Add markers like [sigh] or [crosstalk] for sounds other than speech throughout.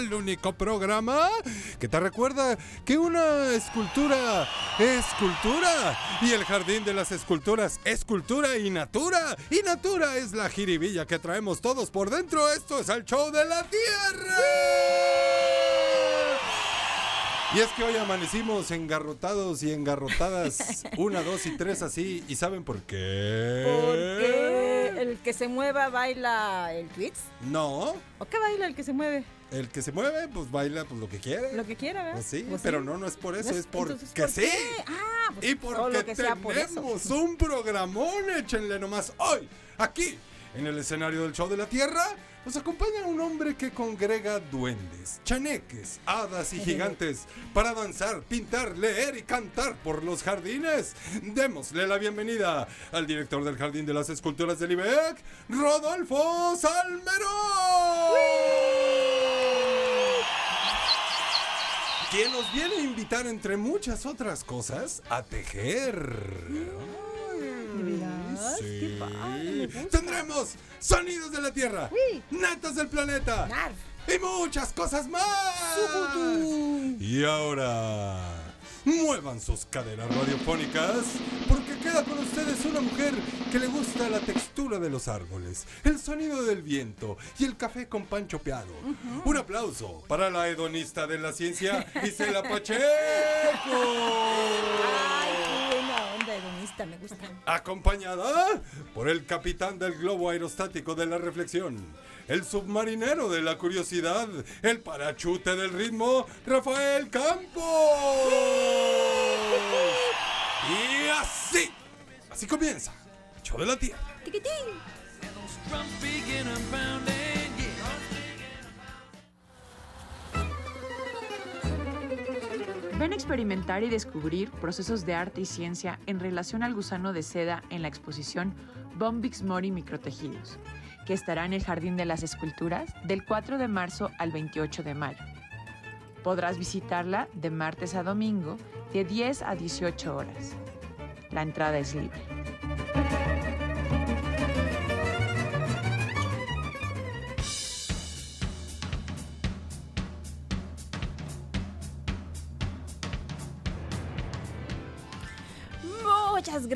Al único programa que te recuerda que una escultura es cultura y el jardín de las esculturas es cultura y natura y natura es la jiribilla que traemos todos por dentro. Esto es el show de la tierra. Y es que hoy amanecimos engarrotados y engarrotadas, [laughs] una, dos y tres así, ¿y saben por qué? Porque el que se mueva baila el tweets. No, ¿O qué baila el que se mueve? El que se mueve, pues baila pues lo que quiere. Lo que quiera, ¿verdad? Pues sí, Pues pero no, no es por eso, ¿No es porque entonces, ¿por sí. Ah, pues Y porque que sea por eso. tenemos un programón, échenle nomás hoy, aquí, en el escenario del show de la Tierra, nos acompaña un hombre que congrega duendes, chaneques, hadas y [laughs] gigantes para danzar, pintar, leer y cantar por los jardines. Démosle la bienvenida al director del Jardín de las Esculturas del IBEC, Rodolfo Salmerón. Quien nos viene a invitar, entre muchas otras cosas, a tejer. Gusta. Tendremos sonidos de la Tierra, Uy. netas del planeta Narf. y muchas cosas más. Y ahora, muevan sus caderas radiofónicas queda con ustedes una mujer que le gusta la textura de los árboles, el sonido del viento y el café con pan chopeado. Un aplauso para la hedonista de la ciencia, [laughs] Isela Pacheco. Ay, buena onda hedonista, me gusta. acompañada por el capitán del globo aerostático de la reflexión, el submarinero de la curiosidad, el parachute del ritmo, Rafael Campos. [laughs] Y así, así comienza, el show de la tierra. Tiquitín. Ven a experimentar y descubrir procesos de arte y ciencia en relación al gusano de seda en la exposición Bombix Mori Microtejidos, que estará en el Jardín de las Esculturas del 4 de marzo al 28 de mayo. Podrás visitarla de martes a domingo de 10 a 18 horas. La entrada es libre.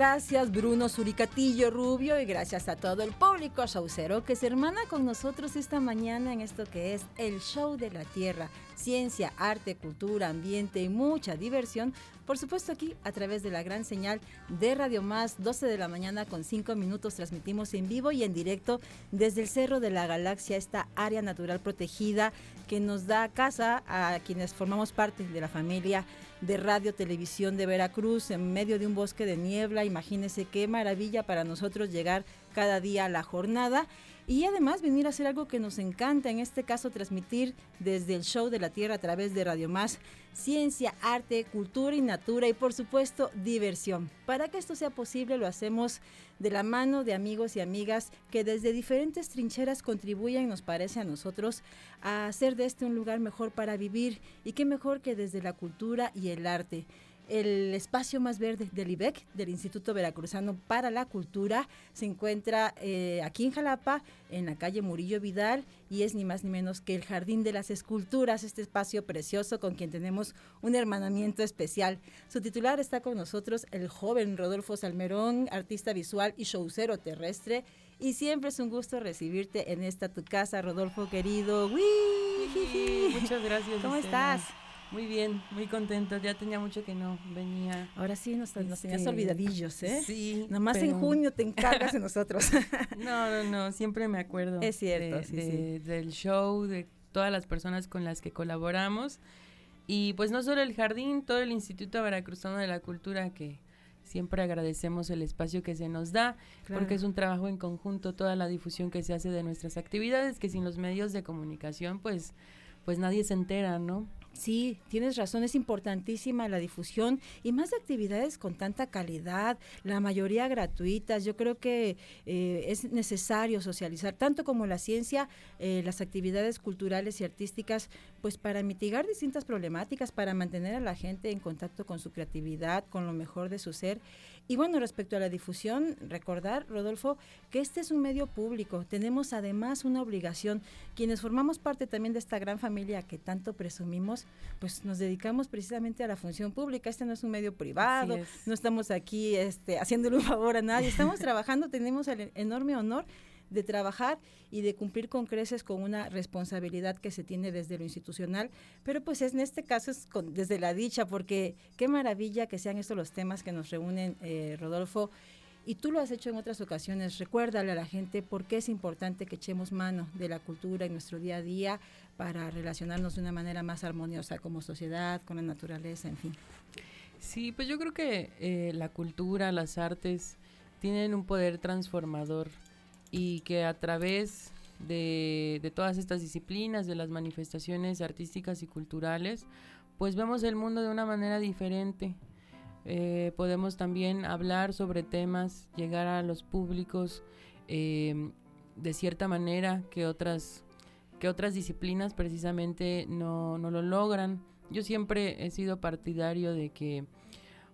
Gracias Bruno Suricatillo Rubio y gracias a todo el público showcero que se hermana con nosotros esta mañana en esto que es el show de la tierra. Ciencia, arte, cultura, ambiente y mucha diversión. Por supuesto aquí a través de la gran señal de Radio Más, 12 de la mañana con 5 minutos transmitimos en vivo y en directo desde el Cerro de la Galaxia, esta área natural protegida que nos da casa a quienes formamos parte de la familia de Radio Televisión de Veracruz en medio de un bosque de niebla. Imagínense qué maravilla para nosotros llegar cada día a la jornada y además venir a hacer algo que nos encanta, en este caso transmitir desde el show de la Tierra a través de Radio Más, ciencia, arte, cultura y natura y por supuesto diversión. Para que esto sea posible lo hacemos de la mano de amigos y amigas que desde diferentes trincheras contribuyen, nos parece a nosotros, a hacer de este un lugar mejor para vivir y qué mejor que desde la cultura y el arte el espacio más verde del IBEC, del Instituto Veracruzano para la Cultura, se encuentra eh, aquí en Jalapa, en la calle Murillo Vidal, y es ni más ni menos que el Jardín de las Esculturas, este espacio precioso con quien tenemos un hermanamiento especial. Su titular está con nosotros, el joven Rodolfo Salmerón, artista visual y showcero terrestre. Y siempre es un gusto recibirte en esta tu casa, Rodolfo querido. ¡Uy! Muchas gracias. ¿Cómo estás? Muy bien, muy contento. Ya tenía mucho que no venía. Ahora sí nos, nos tenías Este, olvidadillos, ¿eh? Sí. Nomás en pero- junio te encargas de nosotros. [laughs] No, no, no, siempre me acuerdo. Es cierto, de- sí, de- sí. Del show, de todas las personas con las que colaboramos. Y pues no solo el jardín, todo el Instituto Veracruzano de la Cultura que siempre agradecemos el espacio que se nos da, porque es un trabajo en conjunto, toda la difusión que se hace de nuestras actividades, que sin los medios de comunicación pues, pues nadie se entera, ¿no? Sí, tienes razón, es importantísima la difusión y más actividades con tanta calidad, la mayoría gratuitas. Yo creo que eh, es necesario socializar tanto como la ciencia, eh, las actividades culturales y artísticas, pues para mitigar distintas problemáticas, para mantener a la gente en contacto con su creatividad, con lo mejor de su ser. Y bueno, respecto a la difusión, recordar, Rodolfo, que este es un medio público. Tenemos además una obligación. Quienes formamos parte también de esta gran familia que tanto presumimos, pues nos dedicamos precisamente a la función pública. Este no es un medio privado, no estamos aquí este, haciéndole un favor a nadie. Estamos [laughs] trabajando, tenemos el enorme honor de trabajar y de cumplir con creces con una responsabilidad que se tiene desde lo institucional, pero pues en este caso es desde la dicha, porque qué maravilla que sean estos los temas que nos reúnen, eh, Rodolfo. Y tú lo has hecho en otras ocasiones. Recuérdale a la gente por qué es importante que echemos mano de la cultura en nuestro día a día para relacionarnos de una manera más armoniosa como sociedad, con la naturaleza, en fin. Sí, pues yo creo que eh, la cultura, las artes tienen un poder transformador y que a través de, todas estas disciplinas, de las manifestaciones artísticas y culturales, pues vemos el mundo de una manera diferente. Eh, podemos también hablar sobre temas, llegar a los públicos em, de cierta manera que otras, que otras disciplinas precisamente no, no, lo logran. Yo siempre he sido partidario de que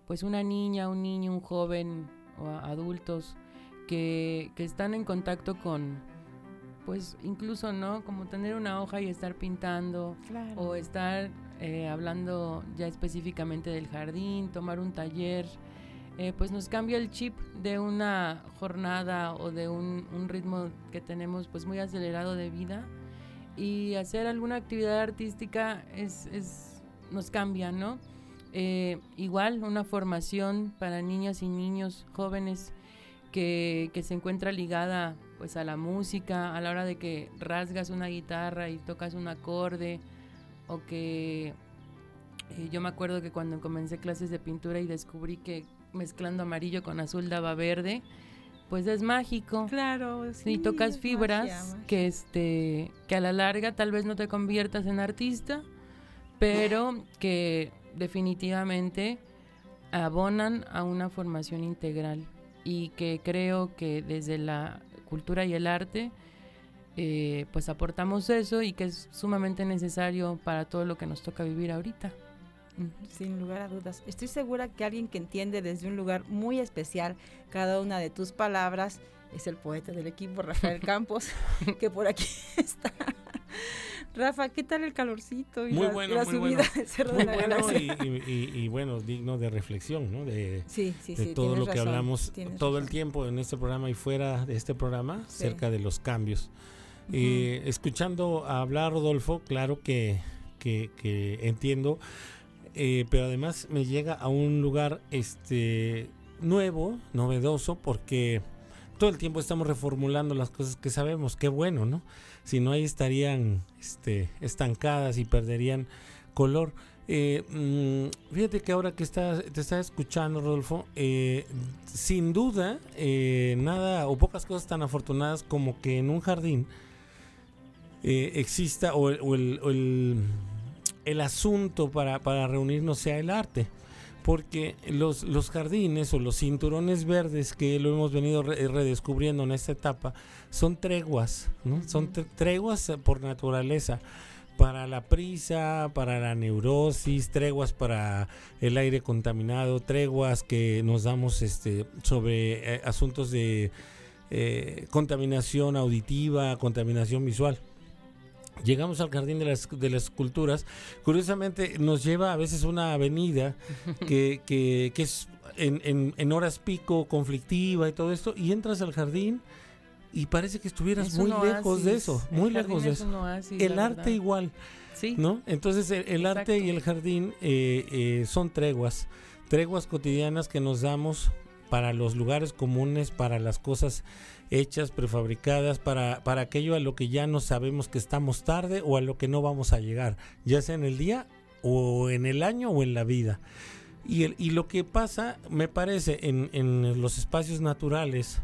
pues una niña, un niño, un joven o adultos que, están en contacto con, pues incluso, ¿no? Como tener una hoja y estar pintando o estar eh, hablando ya específicamente del jardín, tomar un taller, eh, pues nos cambia el chip de una jornada o de un, ritmo que tenemos pues muy acelerado de vida y hacer alguna actividad artística es, es nos cambia, ¿no? Eh, igual una formación para niñas y niños jóvenes que, se encuentra ligada pues a la música, a la hora de que rasgas una guitarra y tocas un acorde, o que eh, yo me acuerdo que cuando comencé clases de pintura y descubrí que mezclando amarillo con azul daba verde, pues es mágico. Claro, sí. Y tocas fibras que este que a la larga tal vez no te conviertas en artista, pero que definitivamente abonan a una formación integral y que creo que desde la cultura y el arte eh, pues aportamos eso y que es sumamente necesario para todo lo que nos toca vivir ahorita. Sin lugar a dudas. Estoy segura que alguien que entiende desde un lugar muy especial cada una de tus palabras es el poeta del equipo, Rafael [laughs] Campos, que por aquí [laughs] está. Rafa, ¿qué tal el calorcito y muy la, bueno, muy subida bueno. Muy bueno y, bueno, digno de reflexión, ¿no? De, sí, sí, de todo lo que hablamos todo el tiempo en este programa y fuera de este programa, cerca de los cambios. Eh, escuchando hablar Rodolfo, claro que, que, entiendo, eh, pero además me llega a un lugar este nuevo, novedoso, porque todo el tiempo estamos reformulando las cosas que sabemos, qué bueno, ¿no? Si no ahí estarían este, estancadas y perderían color. Eh, mm, fíjate que ahora que está, te está escuchando, Rodolfo, eh, sin duda, eh, nada o pocas cosas tan afortunadas como que en un jardín exista o, el, el, asunto para, para reunirnos sea el arte porque los, los jardines o los cinturones verdes que lo hemos venido redescubriendo en esta etapa son treguas, ¿no? Son treguas eh, por naturaleza para la prisa, para la neurosis, treguas para el aire contaminado, treguas que nos damos este, sobre eh, asuntos de eh, contaminación auditiva, contaminación visual llegamos al jardín de las, de las culturas. Curiosamente nos lleva a veces una avenida [laughs] que, que, que es en, en, horas pico conflictiva y todo esto, y entras al jardín y parece que estuvieras muy lejos de eso, muy lejos de eso. el arte igual, ¿Sí? ¿no? Entonces el, arte y el jardín eh, eh, son treguas, treguas cotidianas que nos damos para los lugares comunes, para las cosas hechas, prefabricadas para, para aquello a lo que ya no sabemos que estamos tarde o a lo que no vamos a llegar, ya sea en el día o en el año o en la vida. Y, el- y lo que pasa, me parece, en, en los espacios naturales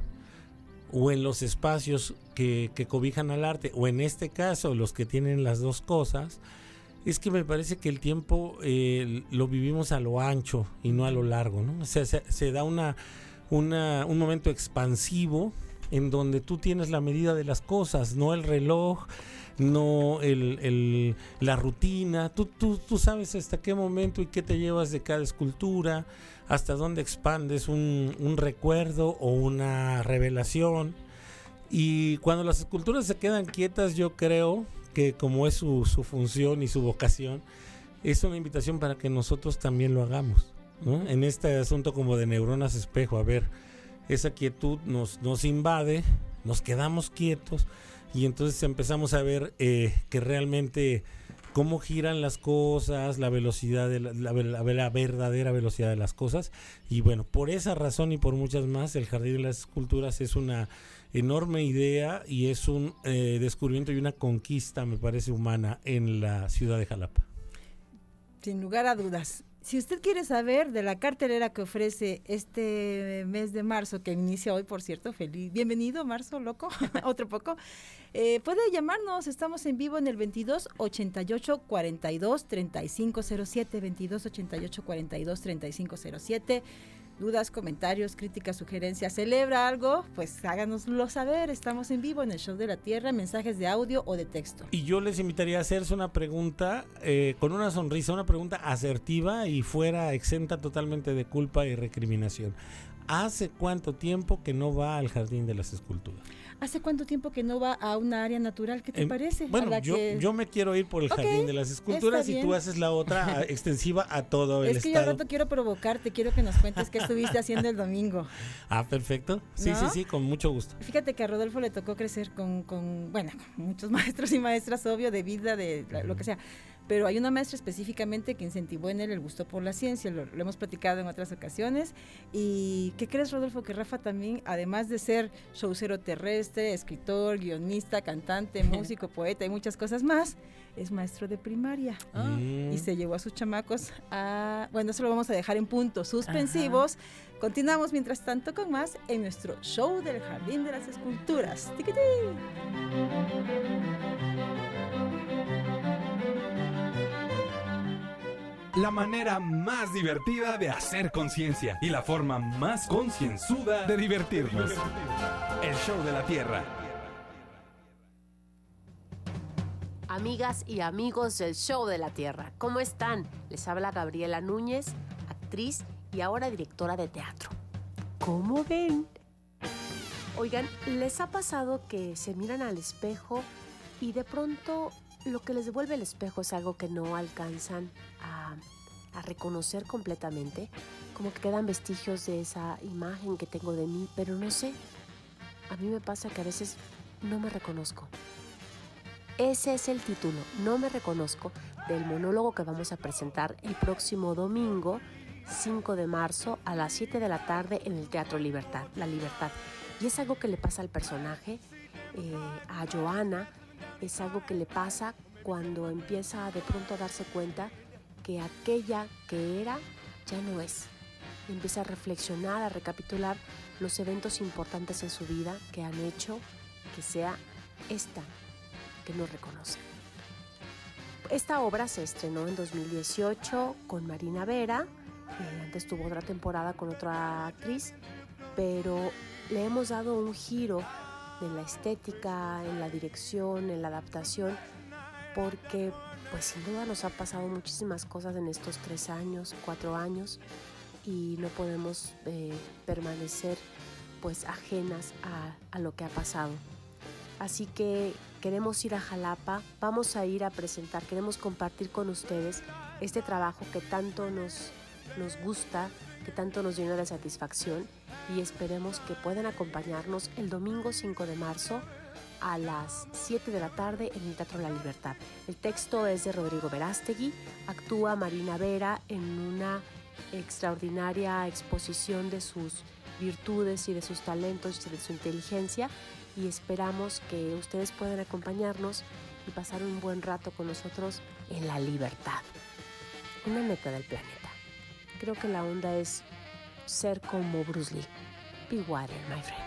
o en los espacios que, que cobijan al arte, o en este caso los que tienen las dos cosas, es que me parece que el tiempo eh, lo vivimos a lo ancho y no a lo largo, ¿no? O sea, se, se da una, una- un momento expansivo en donde tú tienes la medida de las cosas, no el reloj, no la rutina. Tú, tú, tú sabes hasta qué momento y qué te llevas de cada escultura, hasta dónde expandes un, recuerdo o una revelación. Y cuando las esculturas se quedan quietas, yo creo que como es su, función y su vocación, es una invitación para que nosotros también lo hagamos. En este asunto como de neuronas espejo, a ver, esa quietud nos, nos invade, nos quedamos quietos y entonces empezamos a ver eh, que realmente cómo giran las cosas, la velocidad, de la, la- verdadera velocidad de las cosas. Y bueno, por esa razón y por muchas más, el Jardín de las Esculturas es una enorme idea y es un eh, descubrimiento y una conquista, me parece, humana en la ciudad de Jalapa. Sin lugar a dudas. Si usted quiere saber de la cartelera que ofrece este mes de marzo, que inicia hoy, por cierto, feliz, bienvenido, marzo, loco, [laughs] otro poco, eh, puede llamarnos, estamos en vivo en el 22 88 42 3507, 22 88 42 3507. Dudas, comentarios, críticas, sugerencias, celebra algo, pues háganoslo saber. Estamos en vivo en el Show de la Tierra, mensajes de audio o de texto. Y yo les invitaría a hacerse una pregunta eh, con una sonrisa, una pregunta asertiva y fuera exenta totalmente de culpa y recriminación. ¿Hace cuánto tiempo que no va al Jardín de las Esculturas? ¿Hace cuánto tiempo que no va a una área natural? ¿Qué te Em, parece? Bueno, yo, que- yo me quiero ir por el Jardín de las Esculturas y tú haces la otra [laughs] extensiva a todo el Es que yo al estado. rato quiero provocarte, quiero que nos cuentes qué estuviste haciendo el domingo. [laughs] Ah, perfecto. Sí, ¿No? sí, sí, con mucho gusto. Fíjate que a Rodolfo le tocó crecer con, con, bueno, con muchos [laughs] maestros y maestras, obvio, de vida, de lo que sea. Pero hay una maestra específicamente que incentivó en él el gusto por la ciencia, lo, lo hemos platicado en otras ocasiones. ¿Y qué crees, Rodolfo? Que Rafa también, además de ser showcero terrestre, escritor, guionista, cantante, [laughs] músico, poeta y muchas cosas más, es maestro de primaria. Mm. y se llevó a sus chamacos a... Bueno, eso lo vamos a dejar en puntos suspensivos. Continuamos mientras tanto con más en nuestro show del Jardín de las Esculturas. Tiquitín. La manera más divertida de hacer conciencia y la forma más concienzuda de divertirnos. El show de la Tierra. Amigas y amigos del Show de la Tierra, ¿cómo están? Les habla Gabriela Núñez, actriz y ahora directora de teatro. ¿Cómo ven? Oigan, ¿les ha pasado que se miran al espejo y de pronto lo que les devuelve el espejo es algo que no alcanzan a, reconocer completamente? Como que quedan vestigios de esa imagen que tengo de mí, pero no sé. A mí me pasa que a veces no me reconozco. Ese es el título, No me reconozco, del monólogo que vamos a presentar el próximo domingo, 5 de marzo, a las 7 de la tarde en el Teatro Libertad, La Libertad. Y es algo que le pasa al personaje, eh, a Joana, es algo que le pasa cuando empieza de pronto a darse cuenta que aquella que era ya no es. Empieza a reflexionar, a recapitular los eventos importantes en su vida que han hecho que sea esta que no reconoce. Esta obra se estrenó en 2018 con Marina Vera, eh, antes tuvo otra temporada con otra actriz, pero le hemos dado un giro en la estética, en la dirección, en la adaptación, porque pues sin duda nos han pasado muchísimas cosas en estos tres años, cuatro años, y no podemos eh, permanecer pues ajenas a- a lo que ha pasado. Así que queremos ir a Jalapa, vamos a ir a presentar, queremos compartir con ustedes este trabajo que tanto nos, nos gusta, que tanto nos llena de satisfacción y esperemos que puedan acompañarnos el domingo 5 de marzo a las 7 de la tarde en el Teatro La Libertad. El texto es de Rodrigo Verástegui, actúa Marina Vera en una extraordinaria exposición de sus virtudes y de sus talentos y de su inteligencia y esperamos que ustedes puedan acompañarnos y pasar un buen rato con nosotros en la libertad, una meta del planeta. Creo que la onda es ser como Bruce Lee. Be water, my friend.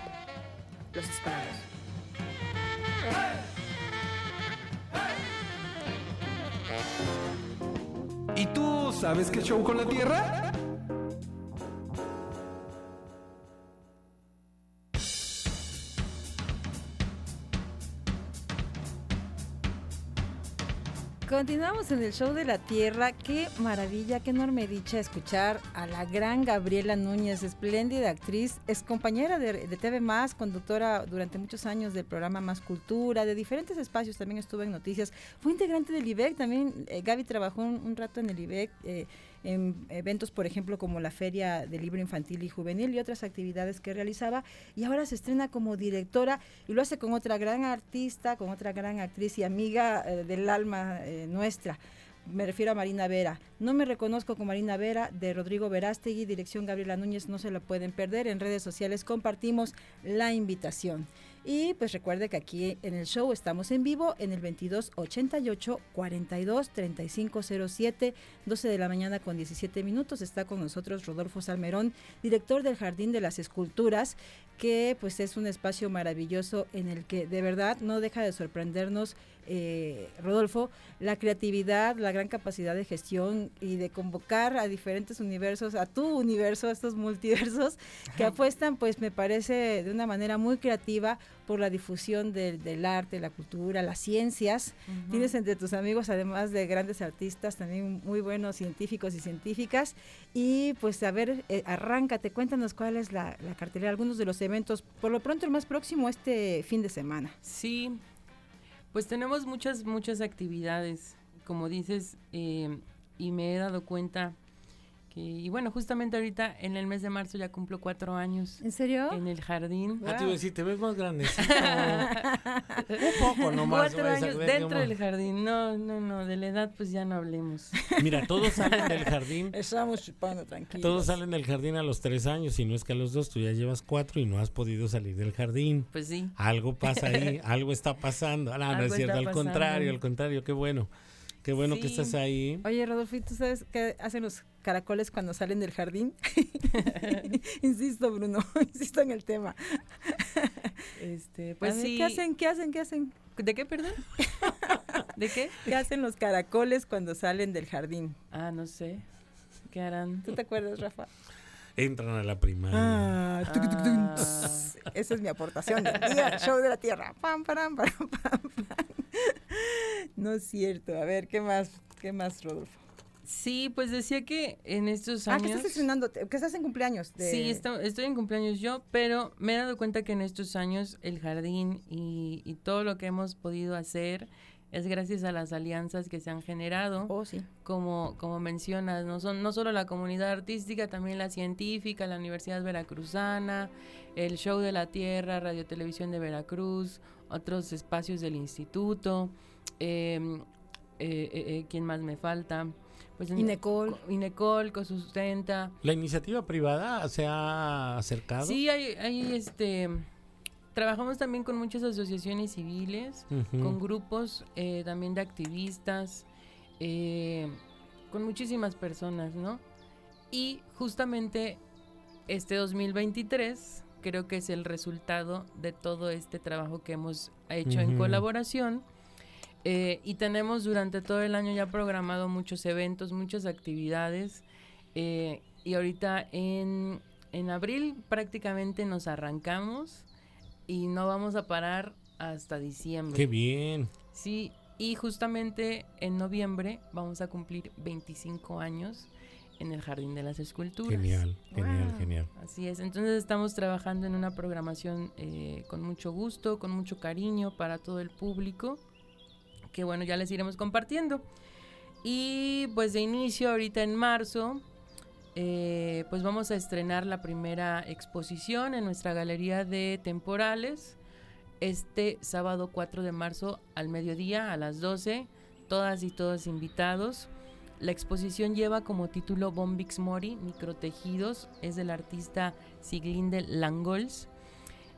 Los esperamos. ¿Y tú sabes qué show con la Tierra? Continuamos en el show de la Tierra. Qué maravilla, qué enorme dicha escuchar a la gran Gabriela Núñez, espléndida actriz, es compañera de, de TV Más, conductora durante muchos años del programa Más Cultura, de diferentes espacios, también estuvo en noticias. Fue integrante del IBEC, también eh, Gaby trabajó un, rato en el IBEC. eh, en eventos, por ejemplo, como la Feria del Libro Infantil y Juvenil y otras actividades que realizaba. Y ahora se estrena como directora y lo hace con otra gran artista, con otra gran actriz y amiga eh, del alma eh, nuestra. Me refiero a Marina Vera. No me reconozco con Marina Vera, de Rodrigo Verástegui, dirección Gabriela Núñez, no se la pueden perder. En redes sociales compartimos la invitación. Y pues recuerde que aquí en el show estamos en vivo en el 2288 42 3507, 12 de la mañana con 17 minutos. Está con nosotros Rodolfo Salmerón, director del Jardín de las Esculturas, que pues es un espacio maravilloso en el que de verdad no deja de sorprendernos, eh, Rodolfo, la creatividad, la gran capacidad de gestión y de convocar a diferentes universos, a tu universo, a estos multiversos, que apuestan pues me parece de una manera muy creativa por la difusión del, del arte, la cultura, las ciencias. Tienes entre tus amigos, además de grandes artistas, también muy buenos científicos y científicas. Y pues a ver, eh, arráncate, cuéntanos cuál es la, la cartelera, algunos de los eventos. Por lo pronto el más próximo este fin de semana. Sí, pues tenemos muchas, muchas actividades, como dices, eh, y me he dado cuenta que, y bueno, justamente ahorita en el mes de marzo ya cumplo cuatro años ¿En serio? en el jardín. Ah, te iba a decir, te ves más grandecito. [laughs] Un poco nomás. Cuatro años dentro del jardín. No, no, no, de la edad pues ya no hablemos. Mira, todos salen del [laughs] jardín. Estamos chupando tranquilos. Todos salen del jardín a los tres años, y no es que a los dos tú ya llevas cuatro y no has podido salir del jardín. Pues sí. Algo pasa ahí, [laughs] algo está pasando. Ah, no, no Algo es cierto, está al pasando. contrario, al contrario, qué bueno. Qué bueno que estás ahí. Oye, Rodolfo, ¿y ¿tú sabes qué hacen los caracoles cuando salen del jardín? [laughs] insisto, Bruno, [laughs] insisto en el tema. Este, pues ver, sí. ¿Qué hacen? ¿Qué hacen? ¿Qué hacen? ¿De qué, perdón? [laughs] ¿De qué? ¿Qué hacen los caracoles cuando salen del jardín? Ah, no sé. ¿Qué harán? ¿Tú te acuerdas, Rafa? Entran a la primaria. Ah, tuc, tuc, tuc, Ah. Esa es mi aportación del día, show de la tierra. Pam, param, param, pam, pam. No es cierto. A ver, ¿qué más? ¿Qué más, Rodolfo? Sí, pues decía que en estos Ah, años... que estás estrenando, que estás en cumpleaños. De... Sí, esto- estoy en cumpleaños yo, pero me he dado cuenta que en estos años el jardín y, y todo lo que hemos podido hacer es gracias a las alianzas que se han generado, Oh, sí. como, como mencionas, no, son, no solo la comunidad artística, también la científica, la Universidad Veracruzana, el Show de la Tierra, Radio Televisión de Veracruz, otros espacios del instituto, em, eh, eh, eh, ¿quién más me falta? Pues en- Inecol. Co- Inecol, Cosustenta, ¿La iniciativa privada se ha acercado? Sí, hay, hay este. Trabajamos también con muchas asociaciones civiles, con grupos eh, también de activistas, eh, con muchísimas personas, ¿no? Y justamente este 2023 creo que es el resultado de todo este trabajo que hemos hecho en colaboración. Eh, y tenemos durante todo el año ya programado muchos eventos, muchas actividades. eh, y ahorita en, en abril prácticamente nos arrancamos y no vamos a parar hasta diciembre. Qué bien. Sí, y justamente en noviembre vamos a cumplir 25 años en el Jardín de las Esculturas. Genial, genial, Wow. genial. Así es, entonces estamos trabajando en una programación eh, con mucho gusto, con mucho cariño para todo el público, que bueno, ya les iremos compartiendo. Y pues de inicio, ahorita en marzo, eh, pues vamos a estrenar la primera exposición en nuestra galería de temporales, este sábado 4 de marzo al mediodía, a las 12, todas y todos invitados. La exposición lleva como título Bombix Mori, Microtejidos, es del artista Siglinde Langols.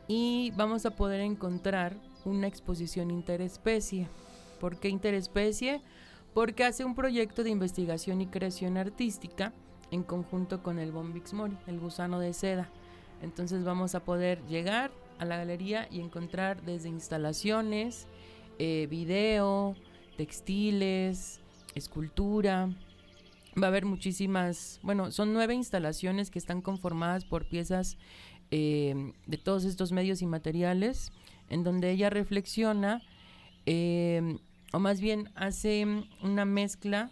Y vamos a poder encontrar una exposición interespecie. ¿Por qué interespecie? Porque hace un proyecto de investigación y creación artística en conjunto con el Bombix Mori, el gusano de seda. Entonces vamos a poder llegar a la galería y encontrar desde instalaciones, eh, video, textiles, escultura. Va a haber muchísimas, bueno, son nueve instalaciones que están conformadas por piezas eh, de todos estos medios y materiales, en donde ella reflexiona, eh, o más bien hace una mezcla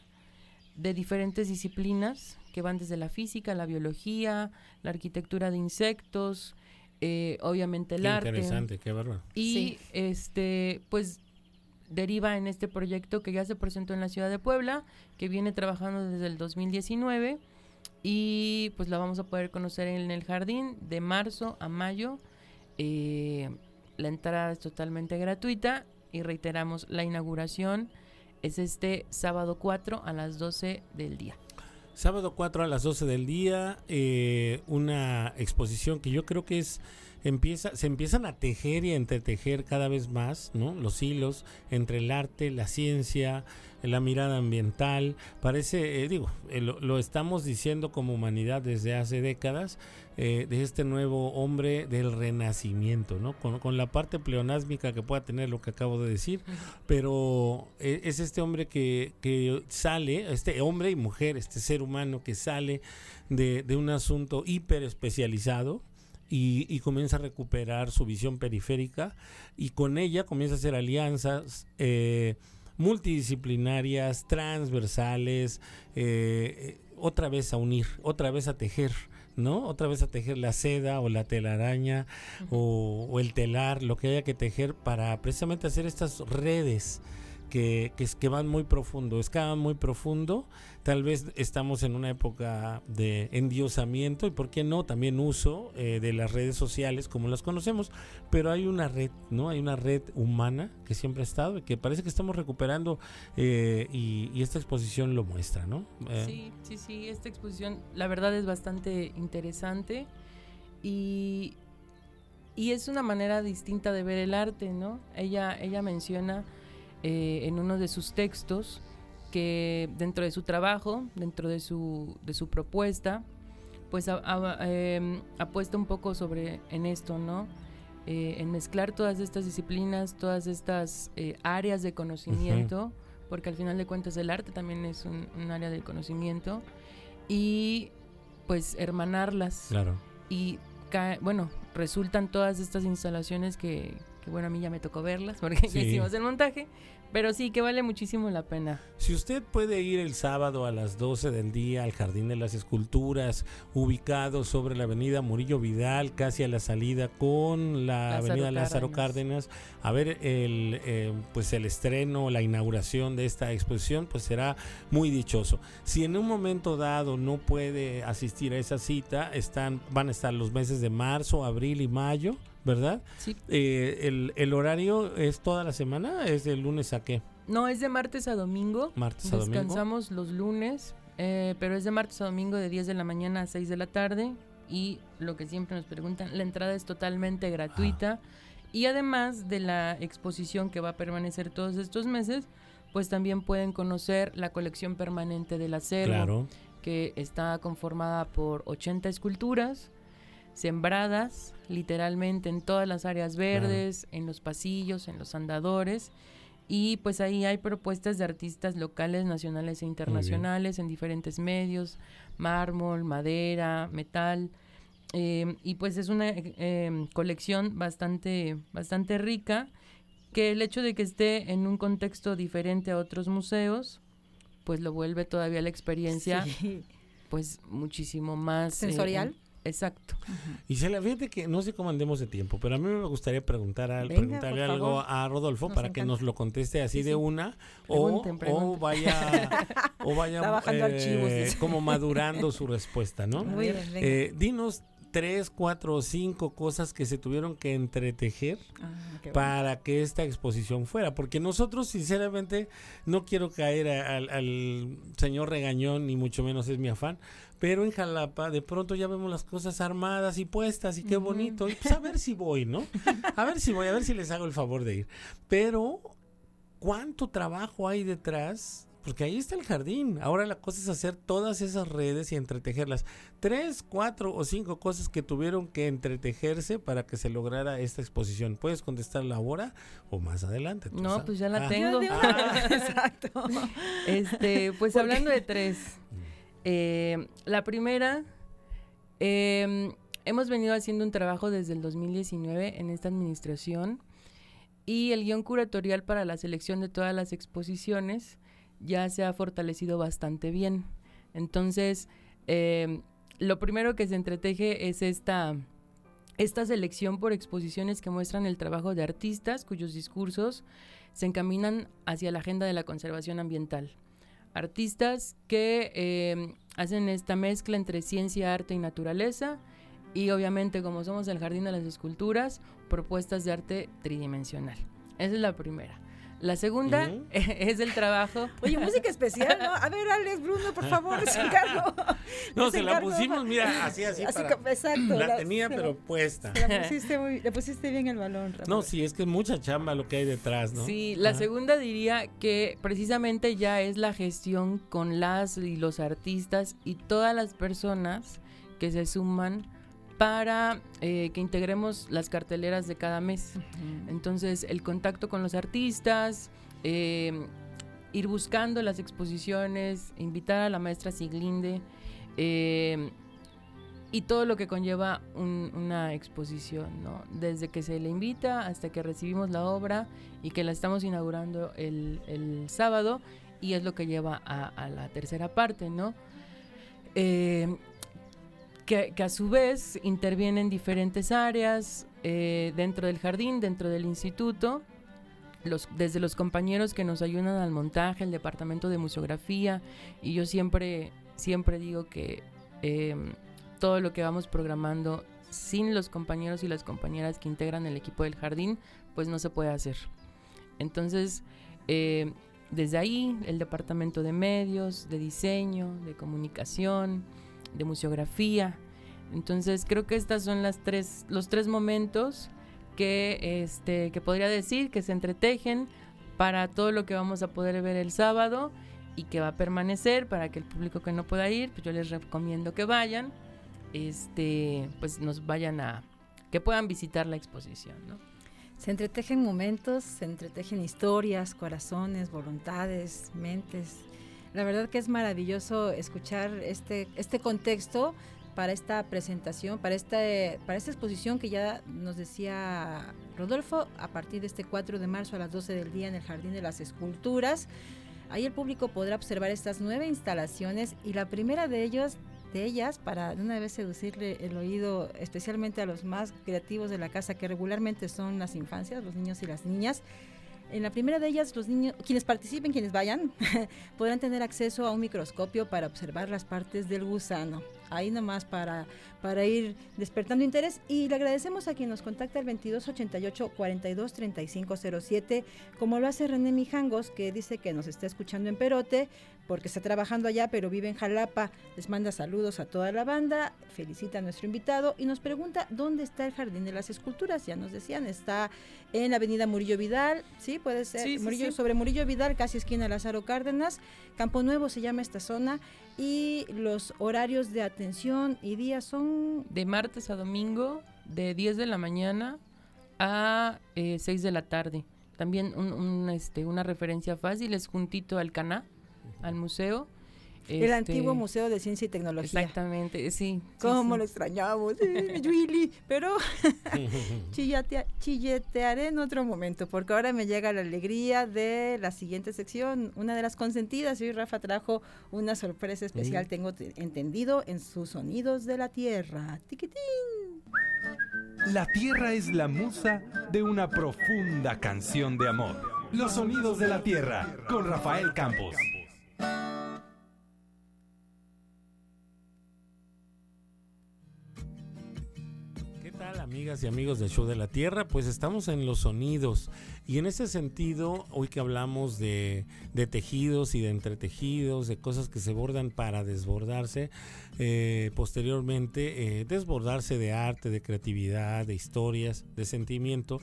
de diferentes disciplinas que van desde la física, la biología, la arquitectura de insectos, eh, obviamente el Qué arte. interesante, qué bárbaro. Y Sí. este, pues deriva en este proyecto que ya se presentó en la ciudad de Puebla, que viene trabajando desde el 2019 y pues la vamos a poder conocer en el jardín de marzo a mayo. Eh, la entrada es totalmente gratuita y reiteramos, la inauguración es este sábado 4 a las 12 del día. Sábado 4 a las 12 del día, eh, una exposición que yo creo que es empieza se empiezan a tejer y entretejer cada vez más, ¿no? Los hilos entre el arte, la ciencia, la mirada ambiental. Parece, eh, digo, eh, lo, lo estamos diciendo como humanidad desde hace décadas eh, de este nuevo hombre del renacimiento, ¿no? Con, con la parte pleonásmica que pueda tener lo que acabo de decir, pero es este hombre que, que sale, este hombre y mujer, este ser humano que sale de, de un asunto hiper especializado y, y comienza a recuperar su visión periférica y con ella comienza a hacer alianzas eh, multidisciplinarias, transversales, eh, otra vez a unir, otra vez a tejer. ¿no? Otra vez a tejer la seda o la telaraña o, o el telar, lo que haya que tejer para precisamente hacer estas redes que, que, que van muy profundo, escavan muy profundo. Tal vez estamos en una época de endiosamiento y, ¿por qué no? También uso eh, de las redes sociales como las conocemos, pero hay una red, ¿no? Hay una red humana que siempre ha estado y que parece que estamos recuperando eh, y, y esta exposición lo muestra, ¿no? Eh, Sí, sí, sí, esta exposición la verdad es bastante interesante y, y es una manera distinta de ver el arte, ¿no? Ella, ella menciona eh, en uno de sus textos que dentro de su trabajo, dentro de su, de su propuesta, pues ha- ha- em, apuesta un poco sobre en esto, ¿no? Eh, en mezclar todas estas disciplinas, todas estas eh, áreas de conocimiento, porque al final de cuentas el arte también es un, un área del conocimiento, y pues hermanarlas. Claro. Y bueno, resultan todas estas instalaciones que, que, bueno, a mí ya me tocó verlas porque ya hicimos el montaje, pero sí que vale muchísimo la pena. Si usted puede ir el sábado a las 12 del día al Jardín de las Esculturas, ubicado sobre la avenida Murillo Vidal, casi a la salida con la Lázaro avenida Lázaro Cárdenas. Cárdenas, a ver el, eh, pues el estreno, la inauguración de esta exposición, pues será muy dichoso. Si en un momento dado no puede asistir a esa cita, están, van a estar los meses de marzo, abril y mayo, ¿verdad? Sí. Eh, el, el horario es toda la semana, es de lunes a qué? No, es de martes a domingo. Martes a domingo. Descansamos los lunes, eh, pero es de martes a domingo de 10 de la mañana a 6 de la tarde. Y lo que siempre nos preguntan, la entrada es totalmente gratuita. Y además de la exposición que va a permanecer todos estos meses, pues también pueden conocer la colección permanente del acervo, Claro. que está conformada por 80 esculturas sembradas literalmente en todas las áreas verdes, en los pasillos, en los andadores. Y pues ahí hay propuestas de artistas locales, nacionales e internacionales en diferentes medios, mármol, madera, metal. eh, y pues es una eh, em, colección bastante, bastante rica, que el hecho de que esté en un contexto diferente a otros museos, pues lo vuelve todavía la experiencia Sí. pues muchísimo más eh, ¿Sensorial? en- exacto. Y se la fíjate que no sé cómo andemos de tiempo, pero a mí me gustaría preguntar a- Venga, preguntarle algo favor. a Rodolfo Nos para que nos lo conteste así Sí, de una o, Pregunten, o pregunten. vaya [laughs] o vaya bajando archivos, como [laughs] madurando su respuesta, ¿no? Muy bien. Eh, dinos tres, cuatro o cinco cosas que se tuvieron que entretejer Ah, para que esta exposición fuera. Porque nosotros, sinceramente, no quiero caer a- al señor regañón, ni mucho menos es mi afán. Pero en Jalapa, de pronto ya vemos las cosas armadas y puestas, y qué bonito. Y pues a ver si voy, ¿no? [laughs] A ver si voy, a ver si les hago el favor de ir. Pero, ¿cuánto trabajo hay detrás? Porque ahí está el jardín. Ahora la cosa es hacer todas esas redes y entretejerlas. Tres, cuatro o cinco cosas que tuvieron que entretejerse para que se lograra esta exposición. ¿Puedes contestarla ahora o más adelante? tú No, sabes? pues ya la Ah. tengo. Ah. [laughs] Exacto. [laughs] Este, pues hablando de tres. Eh, la primera, eh, hemos venido haciendo un trabajo desde el 2019 en esta administración y el guion curatorial para la selección de todas las exposiciones ya se ha fortalecido bastante bien. Entonces, eh, lo primero que se entreteje es esta, esta selección por exposiciones que muestran el trabajo de artistas cuyos discursos se encaminan hacia la agenda de la conservación ambiental. Artistas que eh, hacen esta mezcla entre ciencia, arte y naturaleza y obviamente como somos el Jardín de las Esculturas, propuestas de arte tridimensional. Esa es la primera. La segunda Mm. [laughs] es el trabajo. Oye, música especial, ¿no? A ver, Alex, Bruno, por favor, [laughs] encargo. No, Les se la pusimos, mira, así, así. Así para- exacto. La la- tenía, se pero puesta. La, pusiste muy- le pusiste bien el balón, Rafa. No, sí, es que es mucha chamba lo que hay detrás, ¿no? Sí, la segunda diría que precisamente ya es la gestión con las y los artistas y todas las personas que se suman para eh, que integremos las carteleras de cada mes. Entonces, el contacto con los artistas, eh, ir buscando las exposiciones, invitar a la maestra Siglinde eh, y todo lo que conlleva un- una exposición, ¿no? Desde que se le invita hasta que recibimos la obra y que la estamos inaugurando el, el sábado y es lo que lleva a, a la tercera parte, ¿no? Eh, que, a su vez intervienen diferentes áreas eh, dentro del jardín, dentro del instituto, desde los compañeros que nos ayudan al montaje, el departamento de museografía, y yo siempre, siempre digo que eh, todo lo que vamos programando sin los compañeros y las compañeras que integran el equipo del jardín, pues no se puede hacer. Entonces, eh, desde ahí, el departamento de medios, de diseño, de comunicación, de museografía. Entonces, creo que estas son las tres, los tres momentos que, este, que podría decir que se entretejen para todo lo que vamos a poder ver el sábado y que va a permanecer para que el público que no pueda ir, pues yo les recomiendo que vayan, este, pues nos vayan a, que puedan visitar la exposición, ¿no? Se entretejen momentos, se entretejen historias, corazones, voluntades, mentes. La verdad que es maravilloso escuchar este, este contexto para esta presentación, para esta, para esta exposición que ya nos decía Rodolfo, a partir de este 4 de marzo a las 12 del día en el Jardín de las Esculturas. Ahí el público podrá observar estas nueve instalaciones y la primera de ellos de ellas para de una vez seducirle el oído especialmente a los más creativos de la casa que regularmente son las infancias, los niños y las niñas. En la primera de ellas, los niños, quienes participen, quienes vayan, [laughs] podrán tener acceso a un microscopio para observar las partes del gusano. Ahí nomás para, para ir despertando interés. Y le agradecemos a quien nos contacta al 2288 42 3507, como lo hace René Mijangos, que dice que nos está escuchando en Perote, porque está trabajando allá, pero vive en Jalapa. Les manda saludos a toda la banda, felicita a nuestro invitado y nos pregunta dónde está el Jardín de las Esculturas. Ya nos decían, está en la avenida Murillo Vidal, ¿sí? Puede ser. Sí, sí, Murillo, sí. Sobre Murillo Vidal, casi esquina Lázaro Cárdenas. Campo Nuevo se llama esta zona. Y los horarios de atención y días son De martes a domingo, de 10 de la mañana a eh, 6 de la tarde. También un- un, este, una referencia fácil es juntito al Caná, al museo. El Este, antiguo Museo de Ciencia y Tecnología. Exactamente, sí. sí, ¿Cómo sí. lo extrañamos? eh, [laughs] Willy? Pero [laughs] [laughs] chillate- chilletearé en otro momento, porque ahora me llega la alegría de la siguiente sección, una de las consentidas. Y hoy Rafa trajo una sorpresa especial, tengo te- entendido, en sus sonidos de la tierra. Tiquitín. La tierra es la musa de una profunda canción de amor. Los sonidos de la tierra con Rafael Campos. Amigas y amigos del Show de la Tierra, pues estamos en los sonidos y en ese sentido, hoy que hablamos de, de tejidos y de entretejidos, de cosas que se bordan para desbordarse, eh, posteriormente eh, desbordarse de arte, de creatividad, de historias, de sentimiento,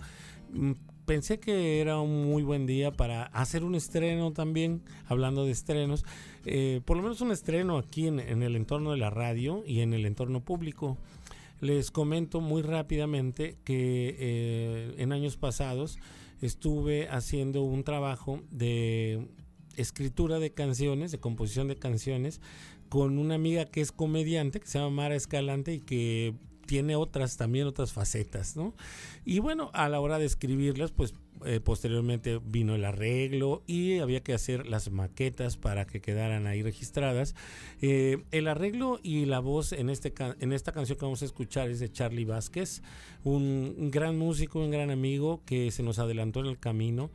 mm, pensé que era un muy buen día para hacer un estreno también, hablando de estrenos, eh, por lo menos un estreno aquí en, en el entorno de la radio y en el entorno público. Les comento muy rápidamente que eh, en años pasados estuve haciendo un trabajo de escritura de canciones, de composición de canciones, con una amiga que es comediante, que se llama Mara Escalante y que tiene otras también otras facetas, ¿no? Y bueno, a la hora de escribirlas, pues eh, posteriormente vino el arreglo y había que hacer las maquetas para que quedaran ahí registradas. Eh, el arreglo y la voz en, este en esta canción que vamos a escuchar es de Charlie Vázquez, un, un gran músico, un gran amigo que se nos adelantó en el camino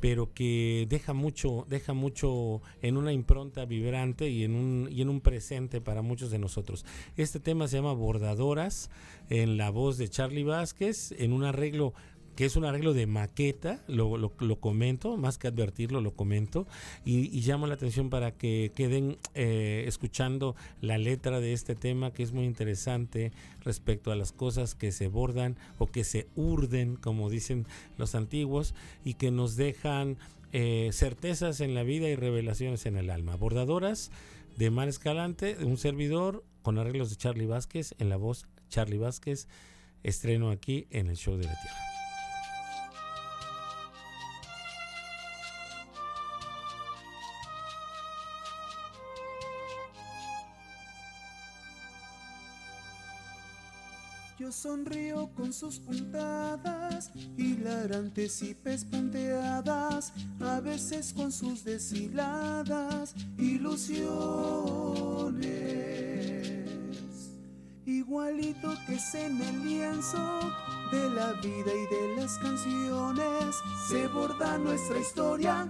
pero que deja mucho, deja mucho en una impronta vibrante y en un, y en un presente para muchos de nosotros. Este tema se llama Bordadoras, en la voz de Charlie Vázquez, en un arreglo que es un arreglo de maqueta, lo, lo, comento, más que advertirlo, lo comento, y, y llamo la atención para que queden eh, escuchando la letra de este tema, que es muy interesante respecto a las cosas que se bordan o que se urden, como dicen los antiguos, y que nos dejan eh, certezas en la vida y revelaciones en el alma. Bordadoras de Mar Escalante, un servidor con arreglos de Charlie Vázquez, en la voz Charlie Vázquez, estreno aquí en el Show de la Tierra. Sonrío con sus puntadas, hilarantes y pespanteadas, a veces con sus deshiladas ilusiones. Igualito que es en el lienzo de la vida y de las canciones, se borda nuestra historia,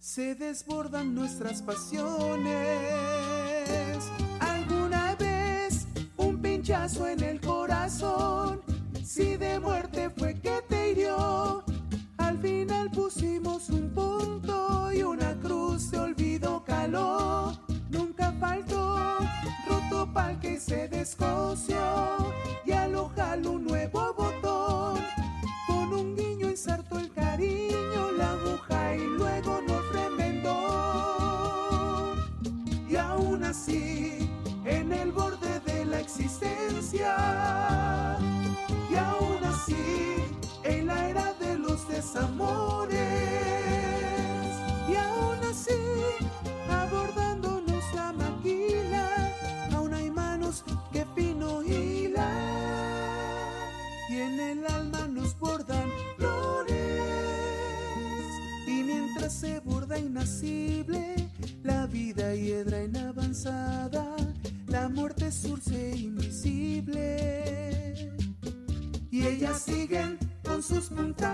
se desbordan nuestras pasiones. Alguna vez un pinchazo en el Ellas siguen con sus puntadas.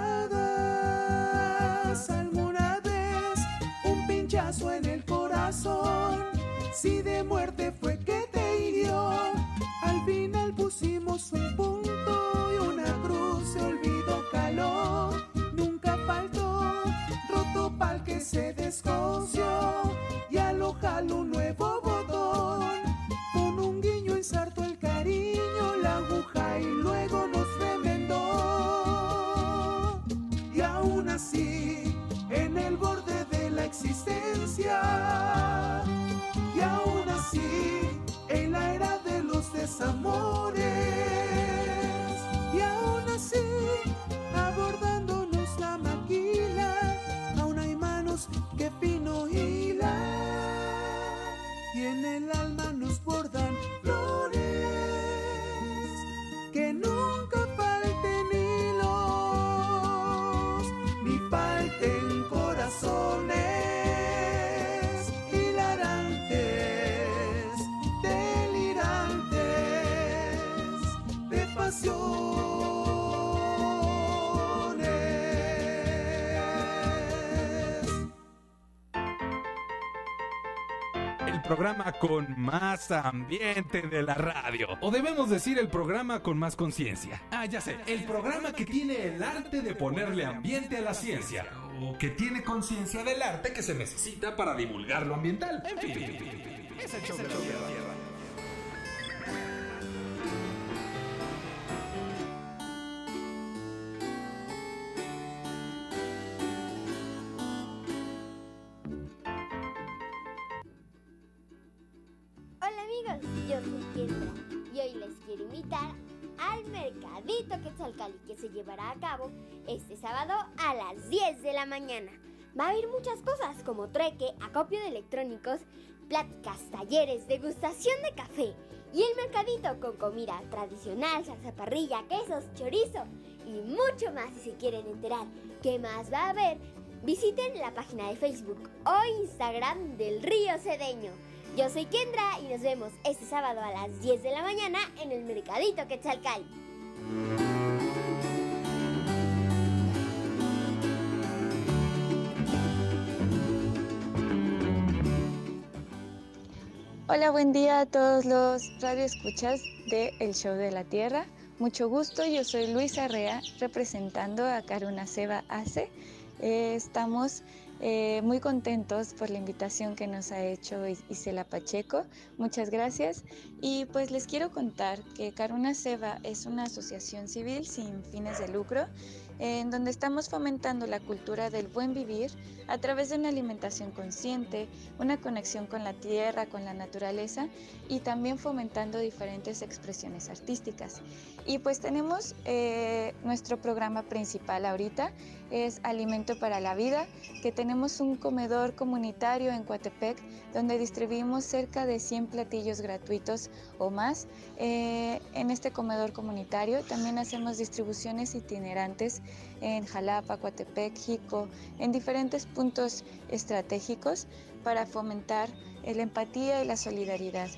Programa con más ambiente de la radio. O debemos decir el programa con más conciencia. Ah, ya sé. El programa que tiene el arte de ponerle ambiente a la ciencia. O que tiene conciencia del arte que se necesita para divulgar lo ambiental. En fin. Es el show de la Mercadito Quetzalcali que se llevará a cabo este sábado a las 10 de la mañana. Va a haber muchas cosas como treque, acopio de electrónicos, pláticas, talleres, degustación de café y el mercadito con comida tradicional, salsa parrilla, quesos, chorizo y mucho más si se quieren enterar qué más va a haber. Visiten la página de Facebook o Instagram del Río Cedeño. Yo soy Kendra y nos vemos este sábado a las 10 de la mañana en el Mercadito Quetzalcali. Hola, buen día a todos los radioescuchas de El Show de la Tierra. Mucho gusto, yo soy Luisa Rea, representando a Caruna Seba ACE. Eh, estamos eh, muy contentos por la invitación que nos ha hecho Is- Isela Pacheco. Muchas gracias. Y pues les quiero contar que Caruna Seba es una asociación civil sin fines de lucro en donde estamos fomentando la cultura del buen vivir a través de una alimentación consciente, una conexión con la tierra, con la naturaleza y también fomentando diferentes expresiones artísticas. Y pues tenemos eh, nuestro programa principal ahorita, es Alimento para la Vida, que tenemos un comedor comunitario en Coatepec donde distribuimos cerca de 100 platillos gratuitos o más. Eh, en este comedor comunitario también hacemos distribuciones itinerantes en Jalapa, Coatepec, Jico, en diferentes puntos estratégicos para fomentar la empatía y la solidaridad.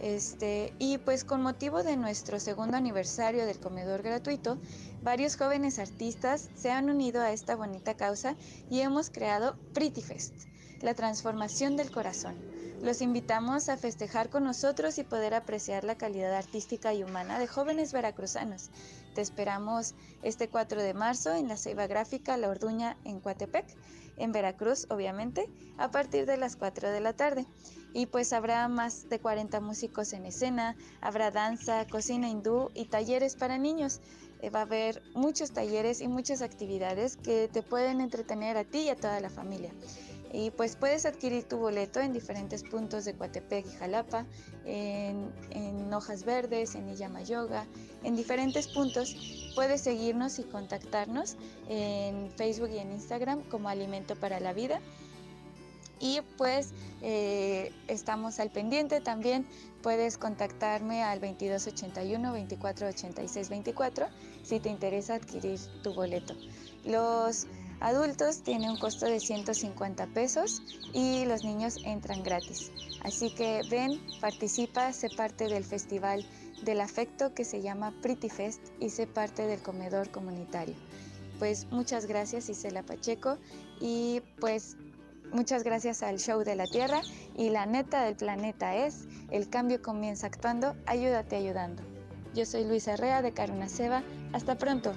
Este, y pues con motivo de nuestro segundo aniversario del comedor gratuito, varios jóvenes artistas se han unido a esta bonita causa y hemos creado Pretty Fest, la transformación del corazón. Los invitamos a festejar con nosotros y poder apreciar la calidad artística y humana de jóvenes veracruzanos. Te esperamos este 4 de marzo en la Ceiba Gráfica La Orduña en Coatepec, en Veracruz, obviamente, a partir de las 4 de la tarde. Y pues habrá más de 40 músicos en escena, habrá danza, cocina hindú y talleres para niños. Eh, va a haber muchos talleres y muchas actividades que te pueden entretener a ti y a toda la familia. Y pues puedes adquirir tu boleto en diferentes puntos de Coatepec y Jalapa, en, en Hojas Verdes, en Iyama Yoga, en diferentes puntos. Puedes seguirnos y contactarnos en Facebook y en Instagram como Alimento para la Vida. Y pues eh, estamos al pendiente también. Puedes contactarme al 2281 2486 24 si te interesa adquirir tu boleto. Los adultos tienen un costo de 150 pesos y los niños entran gratis. Así que ven, participa, sé parte del festival del afecto que se llama Pretty Fest y sé parte del comedor comunitario. Pues muchas gracias Isela Pacheco y pues muchas gracias al Show de la Tierra y la neta del planeta es el cambio comienza actuando, ayúdate ayudando. Yo soy Luisa Rea de Caruna Seba, hasta pronto.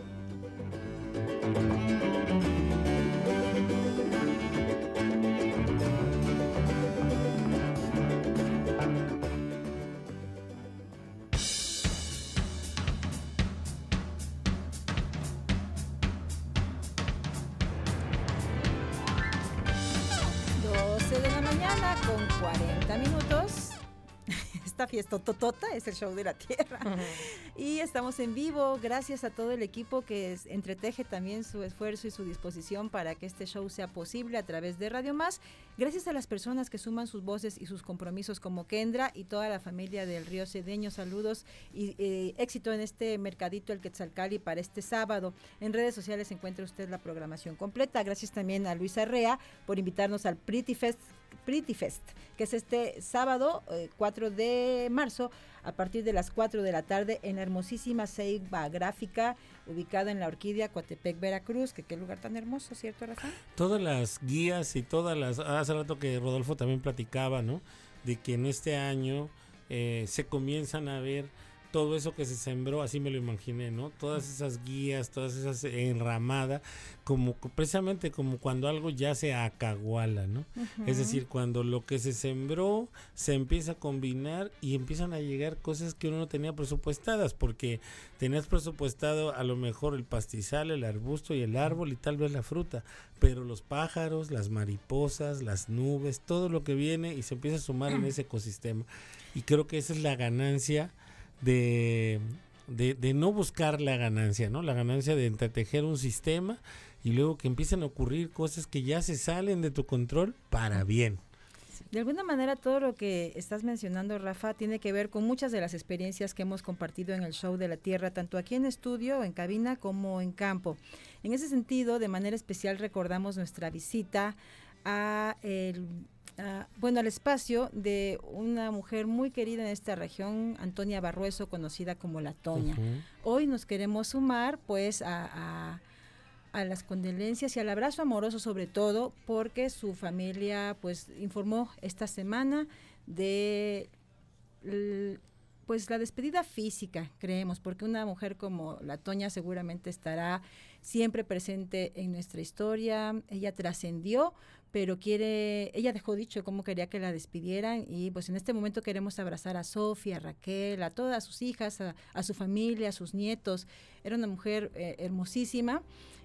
Esta fiesta totota es el show de la tierra. Y estamos en vivo gracias a todo el equipo que es- entreteje también su esfuerzo y su disposición para que este show sea posible a través de Radio Más. Gracias a las personas que suman sus voces y sus compromisos como Kendra y toda la familia del Río Cedeño. Saludos y eh, éxito en este mercadito el Quetzalcali para este sábado. En redes sociales encuentra usted la programación completa. Gracias también a Luisa Rea por invitarnos al Pretty Fest Pretty Fest, que es este sábado eh, 4 de marzo a partir de las 4 de la tarde en la hermosísima Ceiba Gráfica, ubicada en la Orquídea, Coatepec, Veracruz, que qué lugar tan hermoso, ¿cierto, Rafa? Todas las guías y todas las... Hace rato que Rodolfo también platicaba, ¿no? de que en este año eh, se comienzan a ver todo eso que se sembró, así me lo imaginé, ¿no? Todas esas guías, todas esas enramadas, como precisamente como cuando algo ya se acaguala, ¿no? Es decir, cuando lo que se sembró se empieza a combinar y empiezan a llegar cosas que uno no tenía presupuestadas, porque tenías presupuestado a lo mejor el pastizal, el arbusto y el árbol y tal vez la fruta, pero los pájaros, las mariposas, las nubes, todo lo que viene y se empieza a sumar en ese ecosistema. Y creo que esa es la ganancia de, de, no buscar la ganancia, ¿no? La ganancia de entretejer un sistema y luego que empiecen a ocurrir cosas que ya se salen de tu control para bien. De alguna manera todo lo que estás mencionando, Rafa, tiene que ver con muchas de las experiencias que hemos compartido en el show de la Tierra, tanto aquí en estudio, en cabina, como en campo. En ese sentido, de manera especial recordamos nuestra visita a el Bueno, al espacio de una mujer muy querida en esta región, Antonia Barrueso, conocida como La Toña. Uh -huh. Hoy nos queremos sumar pues a, a, a, las condolencias y al abrazo amoroso sobre todo porque su familia pues informó esta semana de pues la despedida física, creemos, porque una mujer como La Toña seguramente estará siempre presente en nuestra historia, ella trascendió, pero quiere, ella dejó dicho cómo quería que la despidieran y pues en este momento queremos abrazar a Sofía, a Raquel, a todas sus hijas, a, a, su familia, a sus nietos. Era una mujer eh, hermosísima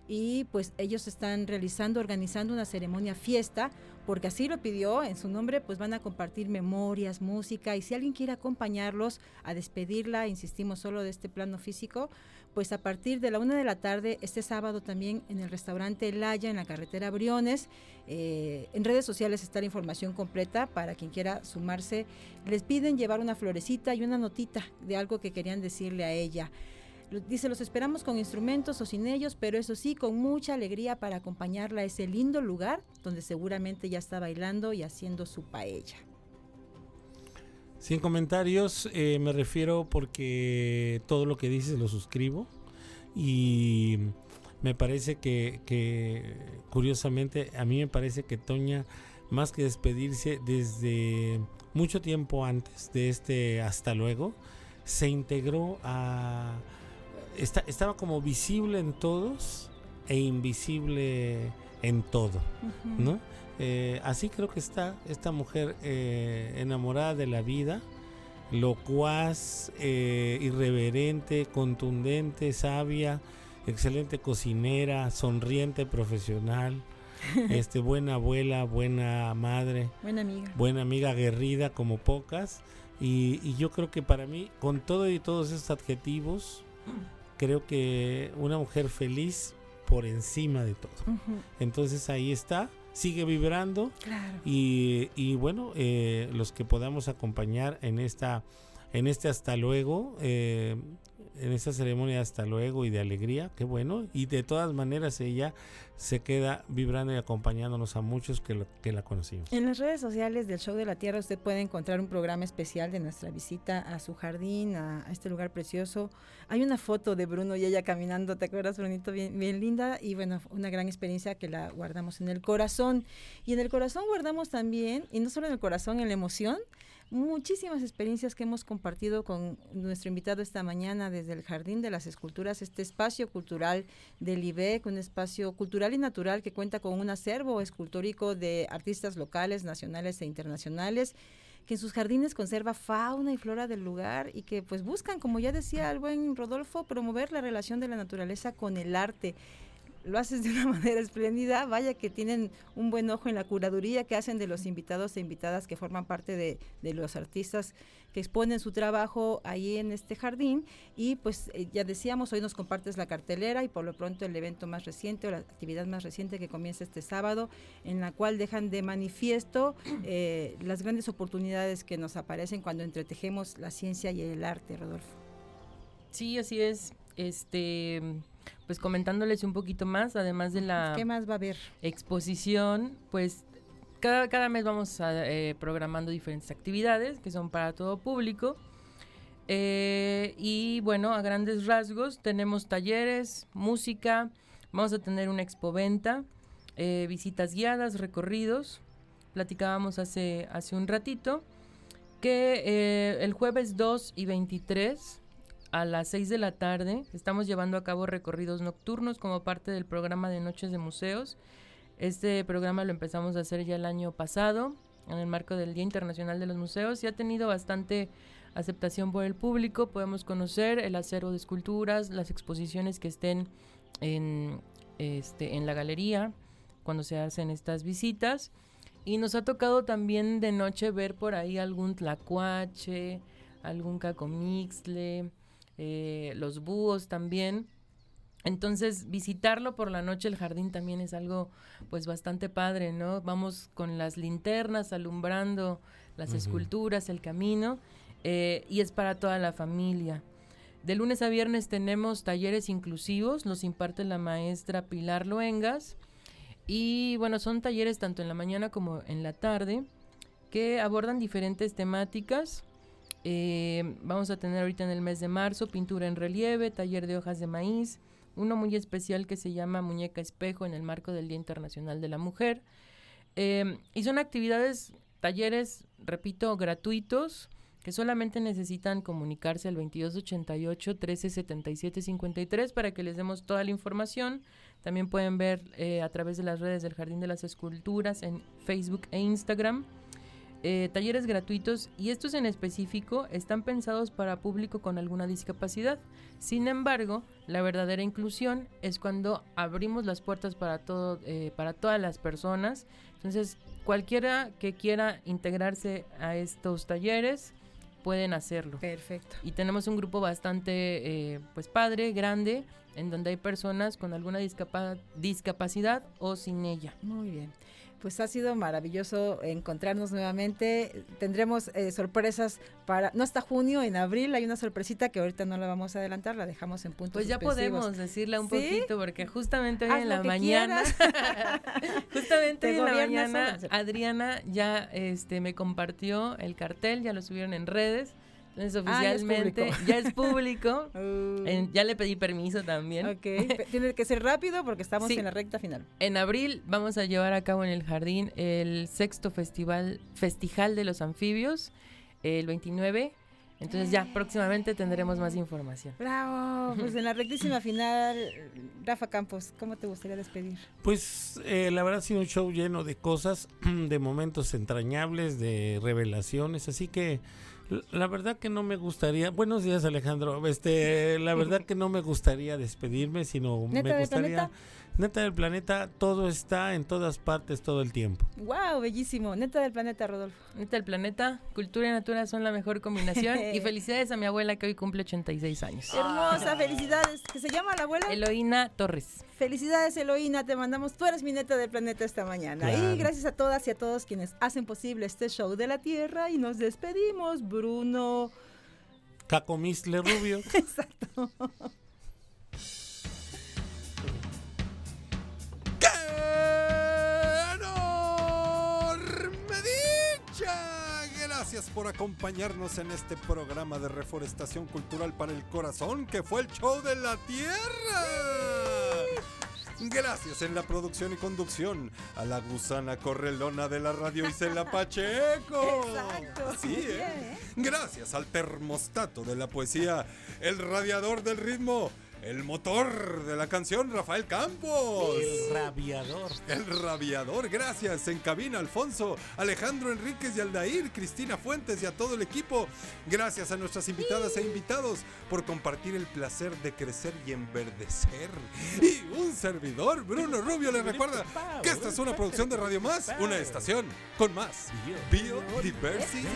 y pues ellos están realizando, organizando una ceremonia fiesta, porque así lo pidió, en su nombre pues van a compartir memorias, música y si alguien quiere acompañarlos a despedirla, insistimos solo de este plano físico, pues a partir de la una de la tarde, este sábado también en el restaurante Laya, en la carretera Briones. Eh, en redes sociales está la información completa para quien quiera sumarse. Les piden llevar una florecita y una notita de algo que querían decirle a ella. Dice, los esperamos con instrumentos o sin ellos, pero eso sí, con mucha alegría para acompañarla a ese lindo lugar donde seguramente ya está bailando y haciendo su paella. Sin comentarios, eh, me refiero porque todo lo que dices lo suscribo y me parece que, que, curiosamente, a mí me parece que Toña, más que despedirse desde mucho tiempo antes de este hasta luego, se integró a... Está, estaba como visible en todos e invisible en todo, uh -huh. ¿no? Eh, así creo que está esta mujer eh, enamorada de la vida, locuaz, eh, irreverente, contundente, sabia, excelente cocinera, sonriente, profesional, [laughs] este, buena abuela, buena madre, buena amiga, buena amiga aguerrida como pocas. Y, y yo creo que para mí, con todo y todos esos adjetivos, creo que una mujer feliz por encima de todo. Uh -huh. Entonces ahí está sigue vibrando claro. y, y, bueno eh, los que podamos acompañar en esta en este hasta luego eh, en esta ceremonia hasta luego y de alegría qué bueno y de todas maneras ella se queda vibrando y acompañándonos a muchos que, que la conocimos. En las redes sociales del Show de la Tierra usted puede encontrar un programa especial de nuestra visita a su jardín, a, este lugar precioso. Hay una foto de Bruno y ella caminando, ¿te acuerdas, Brunito? Bien linda y bueno, una gran experiencia que la guardamos en el corazón. Y en el corazón guardamos también, y no solo en el corazón, en la emoción, muchísimas experiencias que hemos compartido con nuestro invitado esta mañana desde el Jardín de las Esculturas, este espacio cultural del IBEC, un espacio cultural y natural que cuenta con un acervo escultórico de artistas locales, nacionales e internacionales que en sus jardines conserva fauna y flora del lugar y que pues buscan, como ya decía el buen Rodolfo, promover la relación de la naturaleza con el arte lo haces de una [laughs] manera espléndida, vaya que tienen un buen ojo en la curaduría que hacen de los invitados e invitadas que forman parte de, los artistas que exponen su trabajo ahí en este jardín y pues eh, ya decíamos, hoy nos compartes la cartelera y por lo pronto el evento más reciente o la actividad más reciente que comienza este sábado, en la cual dejan de manifiesto eh, las grandes oportunidades que nos aparecen cuando entretejemos la ciencia y el arte, Rodolfo. Sí, así es. Este pues comentándoles un poquito más, además de la ¿Qué más va a haber? exposición, pues cada, cada mes vamos a, eh, programando diferentes actividades que son para todo público. Eh, y bueno, a grandes rasgos tenemos talleres, música, vamos a tener una expoventa, eh, visitas guiadas, recorridos, platicábamos hace, hace un ratito. que eh, el jueves 2 y 23 a las 6 de la tarde estamos llevando a cabo recorridos nocturnos como parte del programa de Noches de Museos. Este programa lo empezamos a hacer ya el año pasado en el marco del Día Internacional de los Museos y ha tenido bastante aceptación por el público. Podemos conocer el acero de esculturas, las exposiciones que estén en, este, en la galería cuando se hacen estas visitas. Y nos ha tocado también de noche ver por ahí algún tlacuache, algún cacomixle, eh, los búhos también. Entonces, visitarlo por la noche, el jardín también es algo pues bastante padre, ¿no? Vamos con las linternas alumbrando las esculturas, el camino, eh, y es para toda la familia. De lunes a viernes tenemos talleres inclusivos, los imparte la maestra Pilar Luengas. Y bueno, son talleres tanto en la mañana como en la tarde que abordan diferentes temáticas. Eh, vamos a tener ahorita en el mes de marzo pintura en relieve, taller de hojas de maíz, uno muy especial que se llama Muñeca Espejo en el marco del Día Internacional de la Mujer. Eh, y son actividades, talleres, repito, gratuitos que solamente necesitan comunicarse al 2288 1377 53 para que les demos toda la información. También pueden ver eh, a través de las redes del Jardín de las Esculturas en Facebook e Instagram. Eh, talleres gratuitos y estos en específico están pensados para público con alguna discapacidad. Sin embargo, la verdadera inclusión es cuando abrimos las puertas para todo, eh, para todas las personas. Entonces, cualquiera que quiera integrarse a estos talleres pueden hacerlo. Perfecto. Y tenemos un grupo bastante, eh, pues padre, grande, en donde hay personas con alguna discapa- discapacidad o sin ella. Muy bien. Pues ha sido maravilloso encontrarnos nuevamente. Tendremos eh, sorpresas para, no hasta junio, en abril hay una sorpresita que ahorita no la vamos a adelantar, la dejamos en puntos Pues ya podemos decirla un ¿Sí? poquito, porque justamente hoy Haz en la mañana, [laughs] justamente Te hoy en la mañana, sola. Adriana ya este, me compartió el cartel, ya lo subieron en redes. Entonces Ah, ya es oficialmente público. [laughs] ya es público. Uh, En- ya le pedí permiso también. ok, [laughs] tiene que ser rápido porque estamos Sí. en la recta final. En abril vamos a llevar a cabo en el jardín el sexto festival Festival de los Anfibios, el 29. Entonces ya próximamente tendremos más información. Bravo, pues en la rectísima final, Rafa Campos, ¿cómo te gustaría despedir? Pues eh, la verdad ha sido un show lleno de cosas, [clears throat] de momentos entrañables, de revelaciones, así que la verdad que no me gustaría, buenos días Alejandro, este, la verdad que no me gustaría despedirme, sino ¿Neta me gustaría? Neta del planeta, todo está en todas partes todo el tiempo. Wow, bellísimo, neta del planeta, Rodolfo. Neta, el planeta, cultura y natura son la mejor combinación. [laughs] y felicidades a mi abuela que hoy cumple 86 años. Hermosa, felicidades. ¿Qué se llama la abuela? Eloína Torres. Felicidades, Eloína, te mandamos, tú eres mi neta del planeta esta mañana. Claro. Y gracias a todas y a todos quienes hacen posible este show de la Tierra y nos despedimos, Bruno. Cacomistle Rubio. [laughs] Exacto. Gracias por acompañarnos en este programa de reforestación cultural para el corazón que fue el show de la tierra. Gracias en la producción y conducción a la gusana correlona de la radio Isela [laughs] Pacheco. Exacto. Sí, ¿eh? bien, ¿eh? Gracias al termostato de la poesía, el radiador del ritmo, el motor de la canción Rafael Campos. El rabiador. El rabiador, gracias. En cabina, Alfonso, Alejandro Enríquez y Aldair, Cristina Fuentes y a todo el equipo. Gracias a nuestras invitadas e invitados por compartir el placer de crecer y enverdecer. Y un servidor, Bruno Rubio, les recuerda que esta es una producción de Radio Más, una estación con más biodiversity.